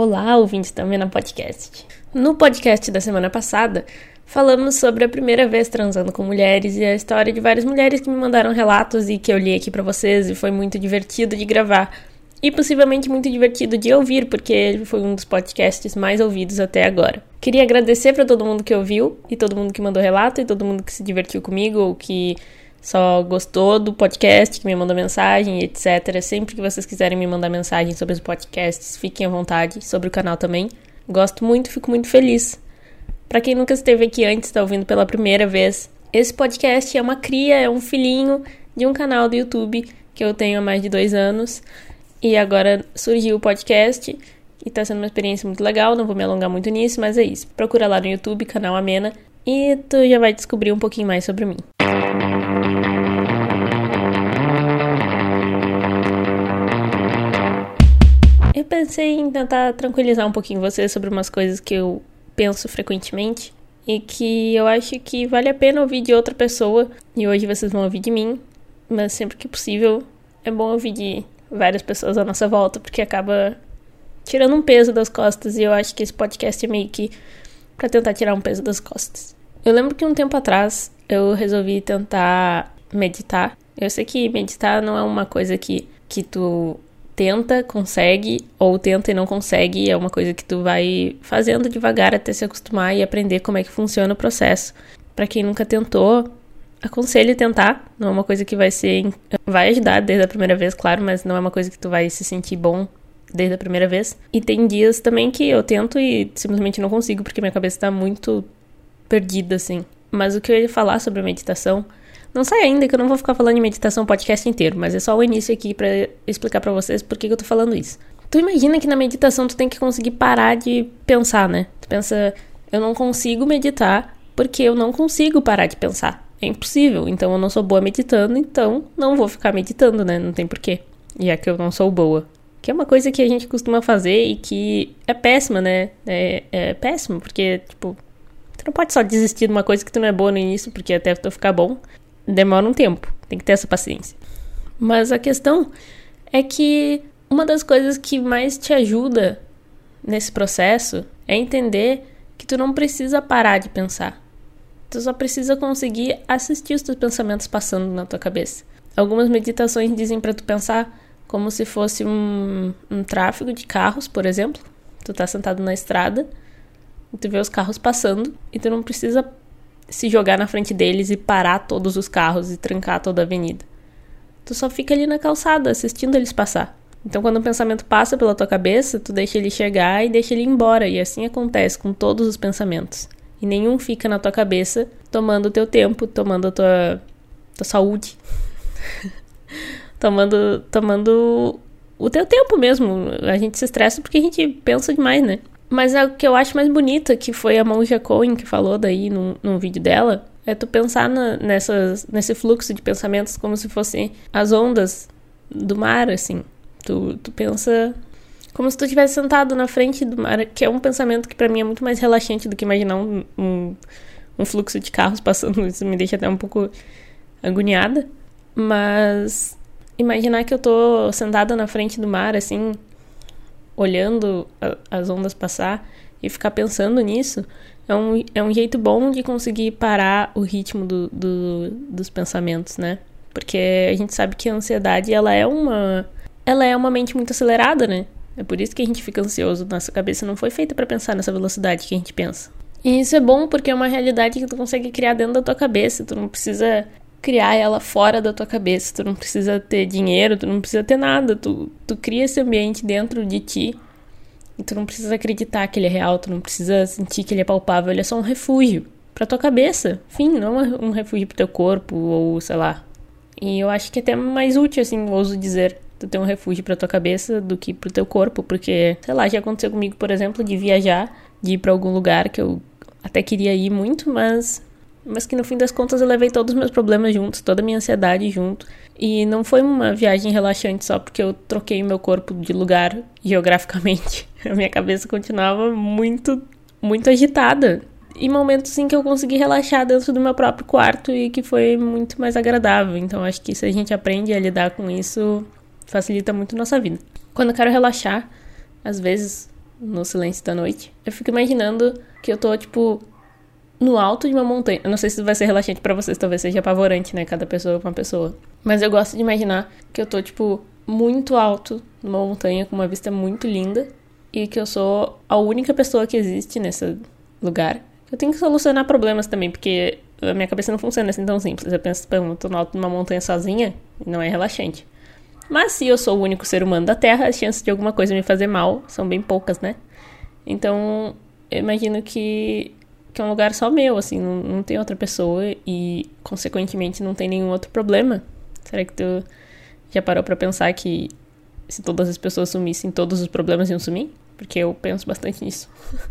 Olá, ouvintes também na podcast. No podcast da semana passada, falamos sobre a primeira vez transando com mulheres e a história de várias mulheres que me mandaram relatos e que eu li aqui para vocês e foi muito divertido de gravar e possivelmente muito divertido de ouvir, porque ele foi um dos podcasts mais ouvidos até agora. Queria agradecer para todo mundo que ouviu e todo mundo que mandou relato e todo mundo que se divertiu comigo ou que só gostou do podcast, que me mandou mensagem, etc. Sempre que vocês quiserem me mandar mensagem sobre os podcasts, fiquem à vontade, sobre o canal também. Gosto muito, fico muito feliz. Para quem nunca esteve aqui antes, está ouvindo pela primeira vez, esse podcast é uma cria, é um filhinho de um canal do YouTube que eu tenho há mais de dois anos. E agora surgiu o podcast e tá sendo uma experiência muito legal, não vou me alongar muito nisso, mas é isso. Procura lá no YouTube, canal Amena, e tu já vai descobrir um pouquinho mais sobre mim. Pensei em tentar tranquilizar um pouquinho vocês sobre umas coisas que eu penso frequentemente e que eu acho que vale a pena ouvir de outra pessoa. E hoje vocês vão ouvir de mim, mas sempre que possível é bom ouvir de várias pessoas à nossa volta, porque acaba tirando um peso das costas e eu acho que esse podcast é meio que para tentar tirar um peso das costas. Eu lembro que um tempo atrás eu resolvi tentar meditar. Eu sei que meditar não é uma coisa que, que tu tenta, consegue, ou tenta e não consegue, é uma coisa que tu vai fazendo devagar até se acostumar e aprender como é que funciona o processo. Para quem nunca tentou, aconselho tentar. Não é uma coisa que vai ser. Vai ajudar desde a primeira vez, claro, mas não é uma coisa que tu vai se sentir bom desde a primeira vez. E tem dias também que eu tento e simplesmente não consigo, porque minha cabeça tá muito perdida, assim. Mas o que eu ia falar sobre a meditação. Não sai ainda que eu não vou ficar falando de meditação o podcast inteiro, mas é só o início aqui para explicar para vocês por que eu tô falando isso. Tu imagina que na meditação tu tem que conseguir parar de pensar, né? Tu pensa, eu não consigo meditar porque eu não consigo parar de pensar. É impossível. Então eu não sou boa meditando, então não vou ficar meditando, né? Não tem porquê. E é que eu não sou boa. Que é uma coisa que a gente costuma fazer e que é péssima, né? É, é péssimo, porque, tipo, tu não pode só desistir de uma coisa que tu não é boa no início, porque até tu ficar bom, demora um tempo. Tem que ter essa paciência. Mas a questão é que uma das coisas que mais te ajuda nesse processo é entender que tu não precisa parar de pensar. Tu só precisa conseguir assistir os teus pensamentos passando na tua cabeça. Algumas meditações dizem para tu pensar como se fosse um, um tráfego de carros, por exemplo. Tu tá sentado na estrada e tu vê os carros passando e tu não precisa se jogar na frente deles e parar todos os carros e trancar toda a avenida. Tu só fica ali na calçada assistindo eles passar. Então, quando o pensamento passa pela tua cabeça, tu deixa ele chegar e deixa ele embora. E assim acontece com todos os pensamentos. E nenhum fica na tua cabeça tomando o teu tempo, tomando a tua, tua saúde. tomando, tomando o teu tempo mesmo. A gente se estressa porque a gente pensa demais, né? Mas é o que eu acho mais bonito, que foi a Monja Cohen que falou daí num, num vídeo dela, é tu pensar na, nessas, nesse fluxo de pensamentos como se fossem as ondas do mar, assim. Tu, tu pensa como se tu estivesse sentado na frente do mar, que é um pensamento que para mim é muito mais relaxante do que imaginar um, um, um, fluxo de carros passando. Isso me deixa até um pouco agoniada. Mas imaginar que eu tô sentada na frente do mar, assim, olhando as ondas passar e ficar pensando nisso, é um, é um jeito bom de conseguir parar o ritmo do, do, dos pensamentos, né? Porque a gente sabe que a ansiedade, ela é uma... Ela é uma mente muito acelerada, né? É por isso que a gente fica ansioso. Nossa cabeça não foi feita para pensar nessa velocidade que a gente pensa. E isso é bom porque é uma realidade que tu consegue criar dentro da tua cabeça. Tu não precisa criar ela fora da tua cabeça. Tu não precisa ter dinheiro, tu não precisa ter nada. Tu, tu cria esse ambiente dentro de ti. E tu não precisa acreditar que ele é real, tu não precisa sentir que ele é palpável. Ele é só um refúgio pra tua cabeça. Enfim, não é um refúgio pro teu corpo ou sei lá. E eu acho que é até mais útil, assim, ouso dizer tu ter um refúgio para tua cabeça do que pro teu corpo, porque, sei lá, já aconteceu comigo, por exemplo, de viajar, de ir para algum lugar que eu até queria ir muito, mas mas que no fim das contas eu levei todos os meus problemas juntos, toda a minha ansiedade junto. E não foi uma viagem relaxante só porque eu troquei meu corpo de lugar geograficamente. A minha cabeça continuava muito, muito agitada. E momentos assim que eu consegui relaxar dentro do meu próprio quarto e que foi muito mais agradável. Então acho que se a gente aprende a lidar com isso, facilita muito nossa vida. Quando eu quero relaxar, às vezes no silêncio da noite, eu fico imaginando que eu tô, tipo, no alto de uma montanha. Eu não sei se vai ser relaxante para vocês, talvez seja apavorante, né? Cada pessoa é uma pessoa. Mas eu gosto de imaginar que eu tô, tipo, muito alto numa montanha com uma vista muito linda e que eu sou a única pessoa que existe nesse lugar. Eu tenho que solucionar problemas também, porque a minha cabeça não funciona assim tão simples. Eu penso, eu tô no alto de uma montanha sozinha, não é relaxante. Mas se eu sou o único ser humano da Terra, as chances de alguma coisa me fazer mal são bem poucas, né? Então, eu imagino que, que é um lugar só meu, assim, não, não tem outra pessoa e, consequentemente, não tem nenhum outro problema. Será que tu já parou para pensar que se todas as pessoas sumissem, todos os problemas iam sumir? Porque eu penso bastante nisso.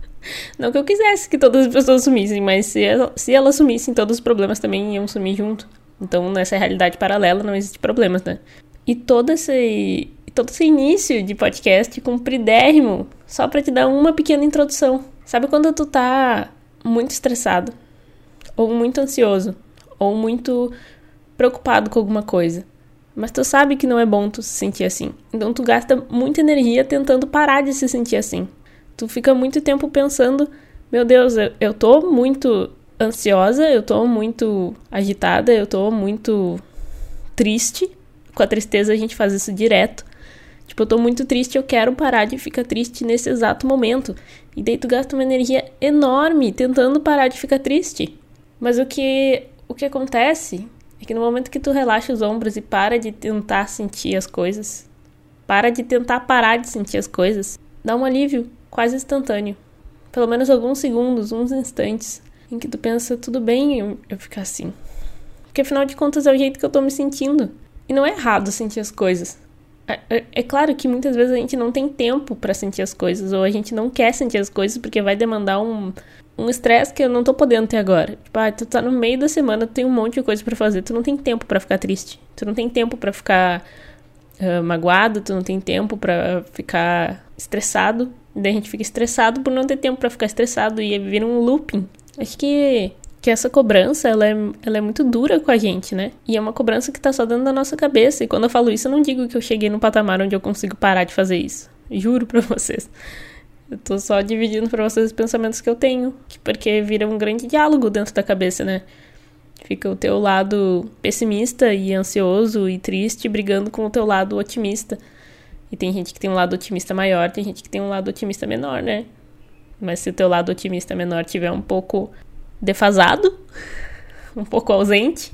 Não que eu quisesse que todas as pessoas sumissem, mas se, se elas sumissem, todos os problemas também iam sumir junto. Então, nessa realidade paralela, não existe problemas, né? E todo esse, todo esse início de podcast compridérrimo, só para te dar uma pequena introdução. Sabe quando tu tá muito estressado, ou muito ansioso, ou muito preocupado com alguma coisa? Mas tu sabe que não é bom tu se sentir assim. Então tu gasta muita energia tentando parar de se sentir assim. Tu fica muito tempo pensando, meu Deus, eu, eu tô muito ansiosa, eu tô muito agitada, eu tô muito triste. Com a tristeza a gente faz isso direto. Tipo, eu tô muito triste, eu quero parar de ficar triste nesse exato momento. E daí tu gasta uma energia enorme tentando parar de ficar triste. Mas o que o que acontece é que no momento que tu relaxa os ombros e para de tentar sentir as coisas, para de tentar parar de sentir as coisas, dá um alívio quase instantâneo. Pelo menos alguns segundos, uns instantes, em que tu pensa, tudo bem eu, eu ficar assim. Porque afinal de contas é o jeito que eu tô me sentindo. E não é errado sentir as coisas. É, é, é claro que muitas vezes a gente não tem tempo para sentir as coisas, ou a gente não quer sentir as coisas porque vai demandar um, um estresse que eu não tô podendo ter agora. Tipo, ah, tu tá no meio da semana, tu tem um monte de coisa para fazer, tu não tem tempo para ficar triste. Tu não tem tempo para ficar uh, magoado, tu não tem tempo para ficar estressado. Daí a gente fica estressado por não ter tempo para ficar estressado e vira um looping. Acho que que essa cobrança, ela é, ela é muito dura com a gente, né? E é uma cobrança que tá só dentro da nossa cabeça. E quando eu falo isso, eu não digo que eu cheguei no patamar onde eu consigo parar de fazer isso. Juro pra vocês. Eu tô só dividindo para vocês os pensamentos que eu tenho, porque vira um grande diálogo dentro da cabeça, né? Fica o teu lado pessimista e ansioso e triste brigando com o teu lado otimista. E tem gente que tem um lado otimista maior, tem gente que tem um lado otimista menor, né? Mas se o teu lado otimista menor tiver um pouco defasado, um pouco ausente,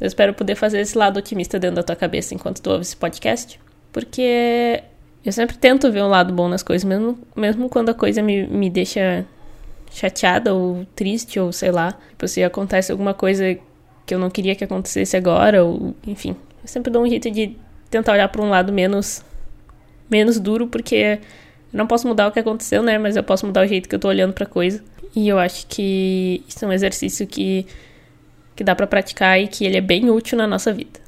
eu espero poder fazer esse lado otimista dentro da tua cabeça enquanto tu ouve esse podcast. Porque eu sempre tento ver um lado bom nas coisas, mesmo, mesmo quando a coisa me, me deixa chateada ou triste, ou sei lá. Tipo, se acontece alguma coisa que eu não queria que acontecesse agora, ou enfim. Eu sempre dou um jeito de tentar olhar para um lado menos, menos duro, porque não posso mudar o que aconteceu, né? Mas eu posso mudar o jeito que eu tô olhando pra coisa. E eu acho que isso é um exercício que, que dá para praticar e que ele é bem útil na nossa vida.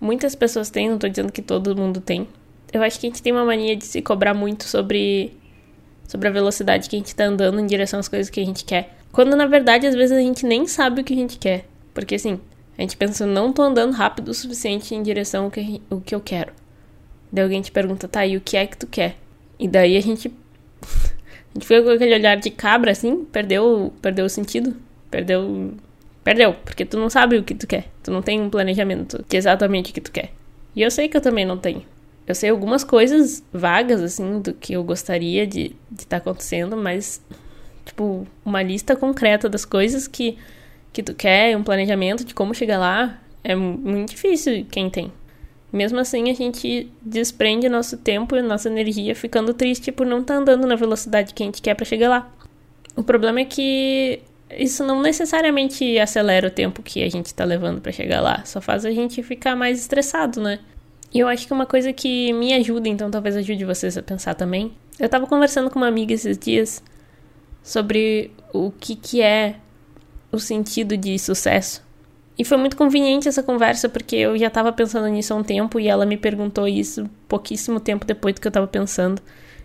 Muitas pessoas têm, não tô dizendo que todo mundo tem, eu acho que a gente tem uma mania de se cobrar muito sobre sobre a velocidade que a gente tá andando em direção às coisas que a gente quer. Quando na verdade às vezes a gente nem sabe o que a gente quer. Porque assim, a gente pensa, não tô andando rápido o suficiente em direção ao que, o que eu quero. Daí alguém te pergunta, tá, e o que é que tu quer? E daí a gente. a gente fica com aquele olhar de cabra assim, perdeu, perdeu o sentido. Perdeu. Perdeu, porque tu não sabe o que tu quer. Tu não tem um planejamento de exatamente o que tu quer. E eu sei que eu também não tenho eu sei algumas coisas vagas, assim, do que eu gostaria de estar tá acontecendo, mas, tipo, uma lista concreta das coisas que, que tu quer, um planejamento de como chegar lá, é muito difícil quem tem. Mesmo assim, a gente desprende nosso tempo e nossa energia ficando triste por não estar tá andando na velocidade que a gente quer para chegar lá. O problema é que isso não necessariamente acelera o tempo que a gente está levando para chegar lá, só faz a gente ficar mais estressado, né? E eu acho que uma coisa que me ajuda, então talvez ajude vocês a pensar também. Eu tava conversando com uma amiga esses dias sobre o que, que é o sentido de sucesso. E foi muito conveniente essa conversa, porque eu já estava pensando nisso há um tempo e ela me perguntou isso pouquíssimo tempo depois do que eu estava pensando.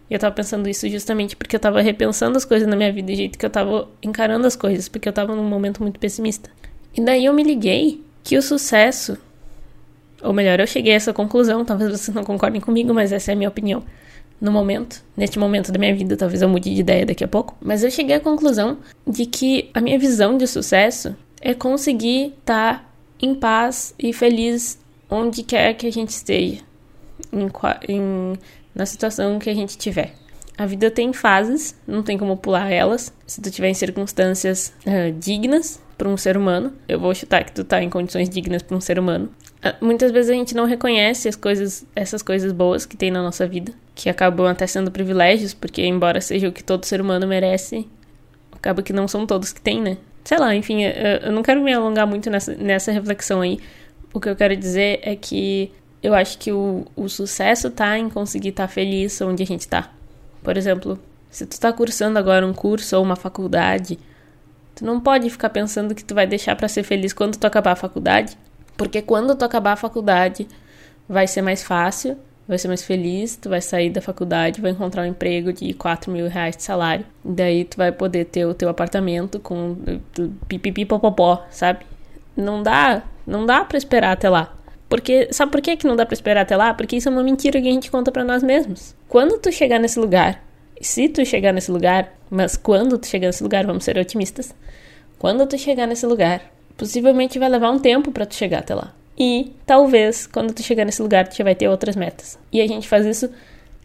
E eu estava pensando isso justamente porque eu estava repensando as coisas na minha vida, do jeito que eu estava encarando as coisas, porque eu estava num momento muito pessimista. E daí eu me liguei que o sucesso ou melhor, eu cheguei a essa conclusão, talvez vocês não concordem comigo, mas essa é a minha opinião. no momento, neste momento da minha vida, talvez eu mude de ideia daqui a pouco, mas eu cheguei à conclusão de que a minha visão de sucesso é conseguir estar tá em paz e feliz onde quer que a gente esteja, em, em, na situação que a gente tiver. A vida tem fases, não tem como pular elas. Se tu tiver em circunstâncias uh, dignas para um ser humano, eu vou chutar que tu tá em condições dignas para um ser humano. Uh, muitas vezes a gente não reconhece as coisas, essas coisas boas que tem na nossa vida, que acabam até sendo privilégios, porque embora seja o que todo ser humano merece, acaba que não são todos que tem, né? Sei lá, enfim, eu, não quero me alongar muito nessa, nessa reflexão aí. O que eu quero dizer é que eu acho que o, o sucesso tá em conseguir estar tá feliz onde a gente tá. Por exemplo, se tu está cursando agora um curso ou uma faculdade, tu não pode ficar pensando que tu vai deixar para ser feliz quando tu acabar a faculdade, porque quando tu acabar a faculdade vai ser mais fácil, vai ser mais feliz, tu vai sair da faculdade, vai encontrar um emprego de 4 mil reais de salário, daí tu vai poder ter o teu apartamento com pipipi popopó, sabe? Não dá, não dá para esperar até lá. Porque, sabe por que, que não dá pra esperar até lá? Porque isso é uma mentira que a gente conta para nós mesmos. Quando tu chegar nesse lugar, se tu chegar nesse lugar, mas quando tu chegar nesse lugar, vamos ser otimistas. Quando tu chegar nesse lugar, possivelmente vai levar um tempo para tu chegar até lá. E talvez, quando tu chegar nesse lugar, tu já vai ter outras metas. E a gente faz isso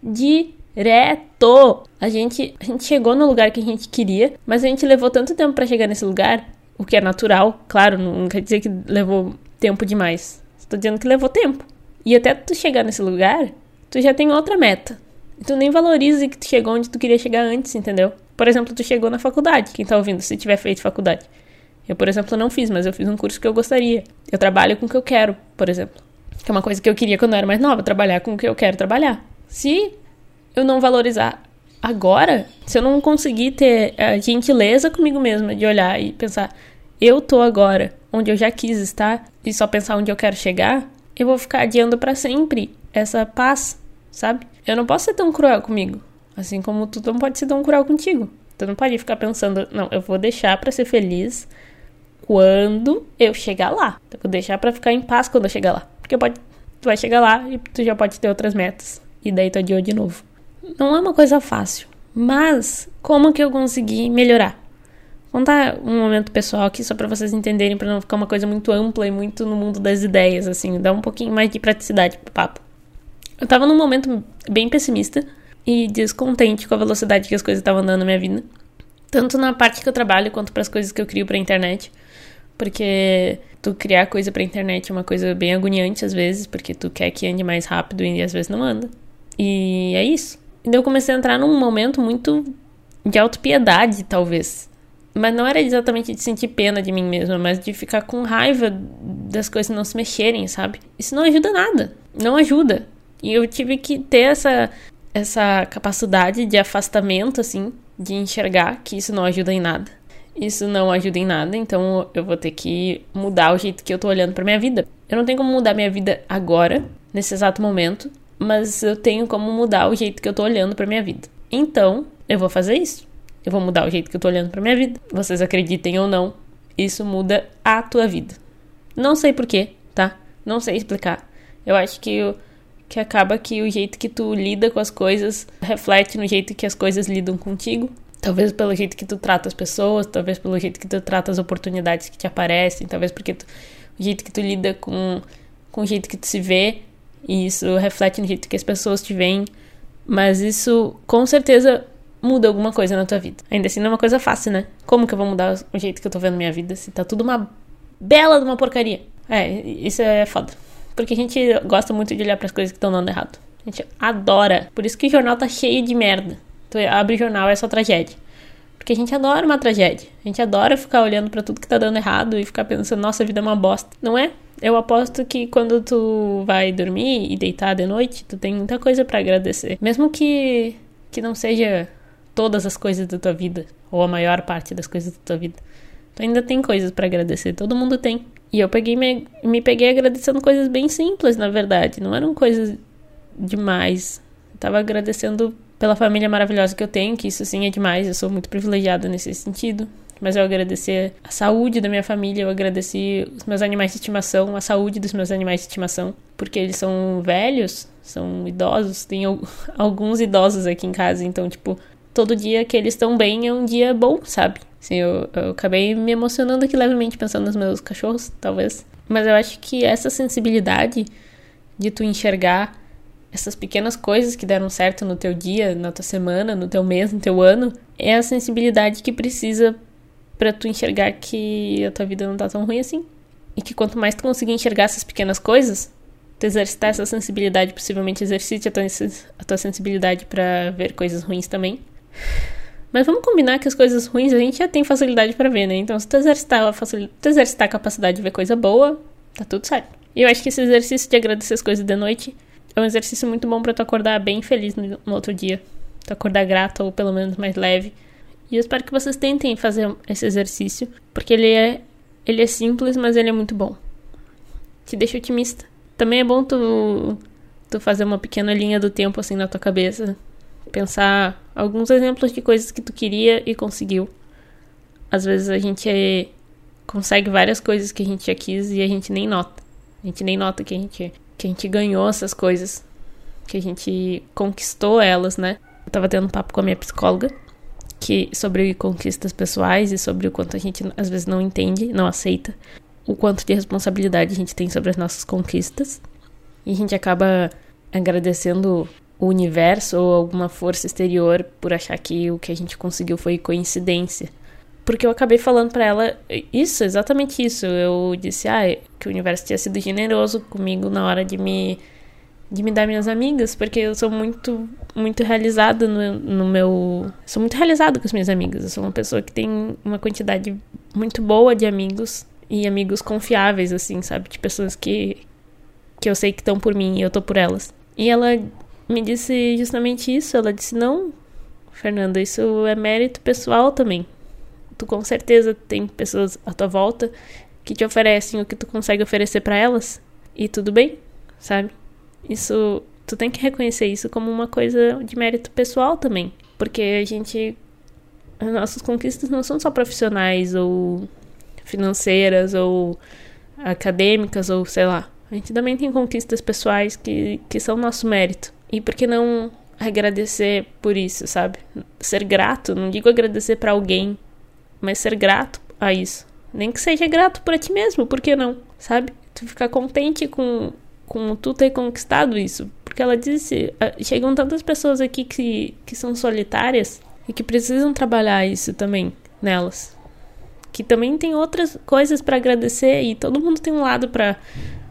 direto. A gente, a gente chegou no lugar que a gente queria, mas a gente levou tanto tempo para chegar nesse lugar, o que é natural, claro, não quer dizer que levou tempo demais. Tô dizendo que levou tempo. E até tu chegar nesse lugar, tu já tem outra meta. Tu nem valoriza que tu chegou onde tu queria chegar antes, entendeu? Por exemplo, tu chegou na faculdade, quem tá ouvindo, se tiver feito faculdade. Eu, por exemplo, não fiz, mas eu fiz um curso que eu gostaria. Eu trabalho com o que eu quero, por exemplo. Que é uma coisa que eu queria quando eu era mais nova, trabalhar com o que eu quero trabalhar. Se eu não valorizar agora, se eu não conseguir ter a gentileza comigo mesma de olhar e pensar, eu tô agora onde eu já quis estar e só pensar onde eu quero chegar, eu vou ficar adiando para sempre essa paz, sabe? Eu não posso ser tão cruel comigo, assim como tu não pode ser tão cruel contigo. Tu não pode ficar pensando, não, eu vou deixar para ser feliz quando eu chegar lá. Eu vou deixar para ficar em paz quando eu chegar lá. Porque pode, tu vai chegar lá e tu já pode ter outras metas. E daí tu adiou de novo. Não é uma coisa fácil. Mas como que eu consegui melhorar? contar um momento pessoal aqui só para vocês entenderem, para não ficar uma coisa muito ampla e muito no mundo das ideias, assim, dar um pouquinho mais de praticidade pro papo. Eu tava num momento bem pessimista e descontente com a velocidade que as coisas estavam andando na minha vida, tanto na parte que eu trabalho quanto para as coisas que eu crio para internet, porque tu criar coisa para internet é uma coisa bem agoniante às vezes, porque tu quer que ande mais rápido e às vezes não anda. E é isso. E daí eu comecei a entrar num momento muito de autopiedade, talvez mas não era exatamente de sentir pena de mim mesma, mas de ficar com raiva das coisas não se mexerem, sabe? Isso não ajuda nada. Não ajuda. E eu tive que ter essa, essa capacidade de afastamento, assim, de enxergar que isso não ajuda em nada. Isso não ajuda em nada, então eu vou ter que mudar o jeito que eu tô olhando pra minha vida. Eu não tenho como mudar minha vida agora, nesse exato momento, mas eu tenho como mudar o jeito que eu tô olhando pra minha vida. Então, eu vou fazer isso. Eu vou mudar o jeito que eu tô olhando pra minha vida. Vocês acreditem ou não, isso muda a tua vida. Não sei porquê, tá? Não sei explicar. Eu acho que, que acaba que o jeito que tu lida com as coisas reflete no jeito que as coisas lidam contigo. Talvez pelo jeito que tu trata as pessoas, talvez pelo jeito que tu trata as oportunidades que te aparecem, talvez porque tu, o jeito que tu lida com, com o jeito que tu se vê, e isso reflete no jeito que as pessoas te veem. Mas isso com certeza muda alguma coisa na tua vida. Ainda assim não é uma coisa fácil, né? Como que eu vou mudar o jeito que eu tô vendo minha vida se tá tudo uma bela de uma porcaria? É, isso é foda. Porque a gente gosta muito de olhar para as coisas que estão dando errado. A gente adora. Por isso que o jornal tá cheio de merda. Tu abre o jornal é só tragédia. Porque a gente adora uma tragédia. A gente adora ficar olhando para tudo que tá dando errado e ficar pensando, nossa, a vida é uma bosta. Não é? Eu aposto que quando tu vai dormir e deitar de noite, tu tem muita coisa para agradecer. Mesmo que que não seja todas as coisas da tua vida, ou a maior parte das coisas da tua vida. Tu ainda tem coisas para agradecer, todo mundo tem. E eu peguei me, me peguei agradecendo coisas bem simples, na verdade, não eram coisas demais. Eu tava agradecendo pela família maravilhosa que eu tenho, que isso sim é demais, eu sou muito privilegiada nesse sentido. Mas eu agradeci a saúde da minha família, eu agradeci os meus animais de estimação, a saúde dos meus animais de estimação, porque eles são velhos, são idosos, tem alguns idosos aqui em casa, então, tipo, todo dia que eles estão bem é um dia bom, sabe? Assim, eu, eu acabei me emocionando aqui levemente pensando nos meus cachorros, talvez. Mas eu acho que essa sensibilidade de tu enxergar essas pequenas coisas que deram certo no teu dia, na tua semana, no teu mês, no teu ano, é a sensibilidade que precisa para tu enxergar que a tua vida não tá tão ruim assim. E que quanto mais tu conseguir enxergar essas pequenas coisas, tu exercitar essa sensibilidade, possivelmente exercite a tua, a tua sensibilidade para ver coisas ruins também. Mas vamos combinar que as coisas ruins a gente já tem facilidade para ver, né? Então, se tu exercitar, a tu exercitar a capacidade de ver coisa boa, tá tudo certo. E eu acho que esse exercício de agradecer as coisas de noite é um exercício muito bom para tu acordar bem feliz no, no outro dia. Tu acordar grato ou pelo menos mais leve. E eu espero que vocês tentem fazer esse exercício, porque ele é ele é simples, mas ele é muito bom. Te deixa otimista. Também é bom tu tu fazer uma pequena linha do tempo assim na tua cabeça, pensar alguns exemplos de coisas que tu queria e conseguiu. Às vezes a gente é, consegue várias coisas que a gente já quis e a gente nem nota. A gente nem nota que a gente que a gente ganhou essas coisas, que a gente conquistou elas, né? Eu tava tendo um papo com a minha psicóloga que sobre conquistas pessoais e sobre o quanto a gente às vezes não entende, não aceita o quanto de responsabilidade a gente tem sobre as nossas conquistas. E a gente acaba agradecendo o universo ou alguma força exterior por achar que o que a gente conseguiu foi coincidência. Porque eu acabei falando para ela isso, exatamente isso. Eu disse, ah, que o universo tinha sido generoso comigo na hora de me de me dar minhas amigas, porque eu sou muito muito realizada no, no meu, sou muito realizada com as minhas amigas. Eu sou uma pessoa que tem uma quantidade muito boa de amigos e amigos confiáveis assim, sabe? De pessoas que que eu sei que estão por mim e eu tô por elas. E ela me disse justamente isso, ela disse: "Não, Fernanda, isso é mérito pessoal também tu com certeza tem pessoas à tua volta que te oferecem o que tu consegue oferecer para elas e tudo bem, sabe? Isso tu tem que reconhecer isso como uma coisa de mérito pessoal também, porque a gente as nossas conquistas não são só profissionais ou financeiras ou acadêmicas ou sei lá. A gente também tem conquistas pessoais que, que são nosso mérito. E por que não agradecer por isso, sabe? Ser grato, não digo agradecer para alguém mas ser grato a isso. Nem que seja grato por ti mesmo, por que não? Sabe? Tu ficar contente com, com tu ter conquistado isso. Porque ela disse: ah, chegam tantas pessoas aqui que, que são solitárias e que precisam trabalhar isso também nelas. Que também tem outras coisas para agradecer e todo mundo tem um lado para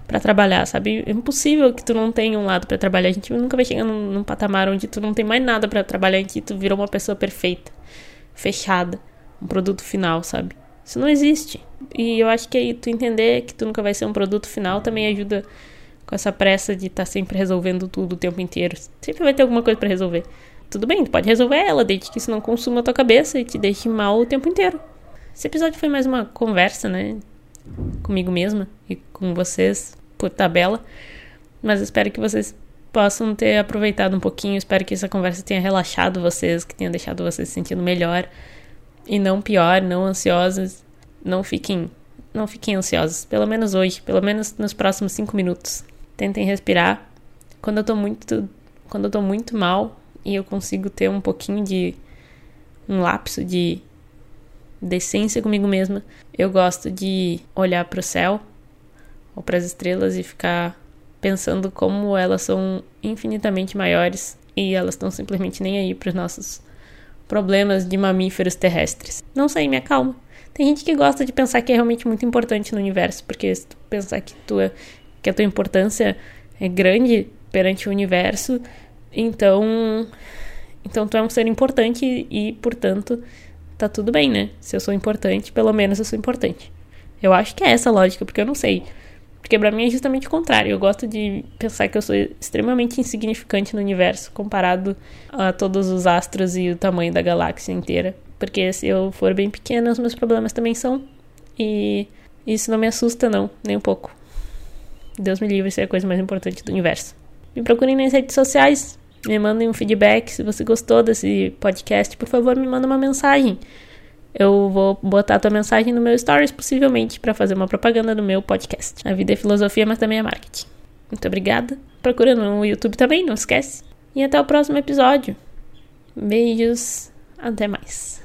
para trabalhar, sabe? É impossível que tu não tenha um lado para trabalhar. A gente nunca vai chegar num, num patamar onde tu não tem mais nada para trabalhar e que tu virou uma pessoa perfeita, fechada um produto final, sabe? Isso não existe. E eu acho que aí tu entender que tu nunca vai ser um produto final também ajuda com essa pressa de estar tá sempre resolvendo tudo o tempo inteiro. Sempre vai ter alguma coisa para resolver. Tudo bem, tu pode resolver ela, desde que isso não consuma a tua cabeça e te deixe mal o tempo inteiro. Esse episódio foi mais uma conversa, né? Comigo mesma e com vocês por tabela. Mas espero que vocês possam ter aproveitado um pouquinho. Espero que essa conversa tenha relaxado vocês, que tenha deixado vocês se sentindo melhor e não pior, não ansiosas. Não fiquem, não fiquem ansiosos, pelo menos hoje, pelo menos nos próximos cinco minutos. Tentem respirar. Quando eu tô muito, quando eu tô muito mal e eu consigo ter um pouquinho de um lapso de decência comigo mesma, eu gosto de olhar para o céu ou para as estrelas e ficar pensando como elas são infinitamente maiores e elas estão simplesmente nem aí para os nossos problemas de mamíferos terrestres. Não sei, me acalma. Tem gente que gosta de pensar que é realmente muito importante no universo, porque se tu pensar que, tua, que a tua importância é grande perante o universo, então, então tu é um ser importante e, portanto, tá tudo bem, né? Se eu sou importante, pelo menos eu sou importante. Eu acho que é essa a lógica, porque eu não sei. Porque para mim é justamente o contrário. Eu gosto de pensar que eu sou extremamente insignificante no universo comparado a todos os astros e o tamanho da galáxia inteira. Porque se eu for bem pequena, os meus problemas também são. E isso não me assusta, não, nem um pouco. Deus me livre ser a coisa mais importante do universo. Me procurem nas redes sociais, me mandem um feedback. Se você gostou desse podcast, por favor, me manda uma mensagem eu vou botar a tua mensagem no meu stories, possivelmente, para fazer uma propaganda do meu podcast. A vida é filosofia, mas também é marketing. Muito obrigada. Procura no YouTube também, não esquece. E até o próximo episódio. Beijos, até mais.